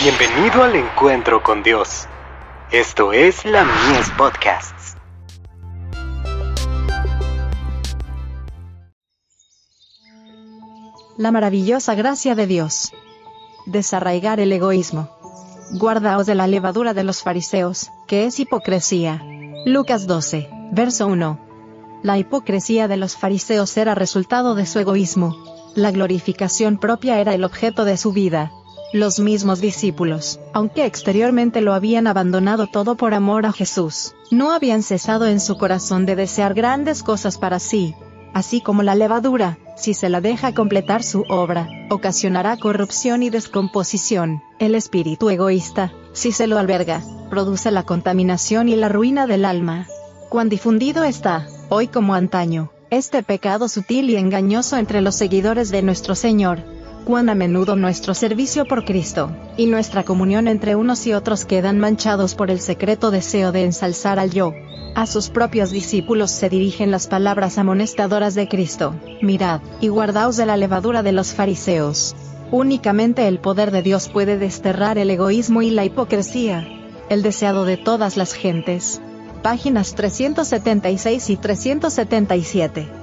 Bienvenido al encuentro con Dios. Esto es la Mies Podcasts. La maravillosa gracia de Dios. Desarraigar el egoísmo. Guardaos de la levadura de los fariseos, que es hipocresía. Lucas 12, verso 1. La hipocresía de los fariseos era resultado de su egoísmo. La glorificación propia era el objeto de su vida. Los mismos discípulos, aunque exteriormente lo habían abandonado todo por amor a Jesús, no habían cesado en su corazón de desear grandes cosas para sí. Así como la levadura, si se la deja completar su obra, ocasionará corrupción y descomposición. El espíritu egoísta, si se lo alberga, produce la contaminación y la ruina del alma. Cuán difundido está, hoy como antaño, este pecado sutil y engañoso entre los seguidores de nuestro Señor, cuán a menudo nuestro servicio por Cristo, y nuestra comunión entre unos y otros quedan manchados por el secreto deseo de ensalzar al yo. A sus propios discípulos se dirigen las palabras amonestadoras de Cristo, mirad, y guardaos de la levadura de los fariseos. Únicamente el poder de Dios puede desterrar el egoísmo y la hipocresía, el deseado de todas las gentes. Páginas 376 y 377.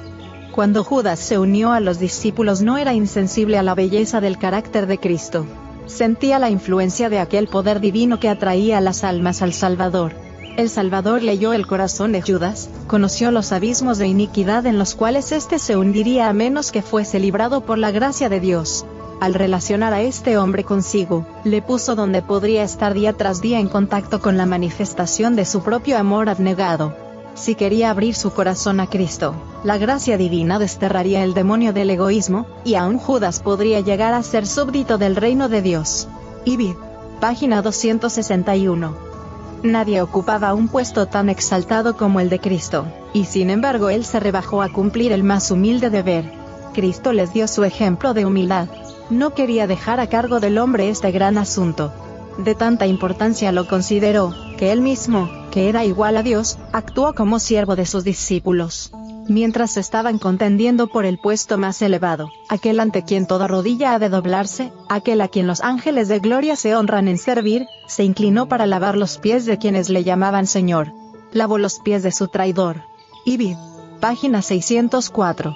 Cuando Judas se unió a los discípulos no era insensible a la belleza del carácter de Cristo. Sentía la influencia de aquel poder divino que atraía las almas al Salvador. El Salvador leyó el corazón de Judas, conoció los abismos de iniquidad en los cuales éste se hundiría a menos que fuese librado por la gracia de Dios. Al relacionar a este hombre consigo, le puso donde podría estar día tras día en contacto con la manifestación de su propio amor abnegado si quería abrir su corazón a Cristo, la gracia divina desterraría el demonio del egoísmo, y aún Judas podría llegar a ser súbdito del reino de Dios. Ibid. Página 261. Nadie ocupaba un puesto tan exaltado como el de Cristo, y sin embargo él se rebajó a cumplir el más humilde deber. Cristo les dio su ejemplo de humildad. No quería dejar a cargo del hombre este gran asunto. De tanta importancia lo consideró, que él mismo, que era igual a Dios, actuó como siervo de sus discípulos. Mientras estaban contendiendo por el puesto más elevado, aquel ante quien toda rodilla ha de doblarse, aquel a quien los ángeles de gloria se honran en servir, se inclinó para lavar los pies de quienes le llamaban Señor. Lavó los pies de su traidor. Ibid. Página 604.